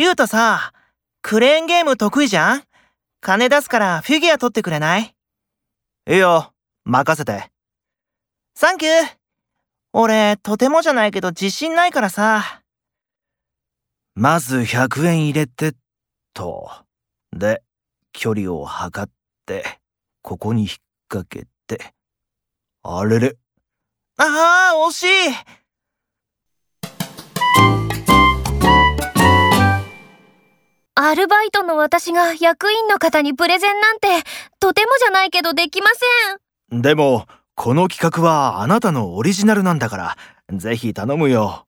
リュウタさ、クレーンゲーム得意じゃん？金出すからフィギュア取ってくれない？いいよ、任せて。サンキュー俺、とてもじゃないけど自信ないからさ。まず100円入れて、と。で、距離を測って、ここに引っ掛けて。あれれ。ああ、惜しいアルバイトの私が役員の方にプレゼンなんて、とてもじゃないけどできません。でも、この企画はあなたのオリジナルなんだから、ぜひ頼むよ。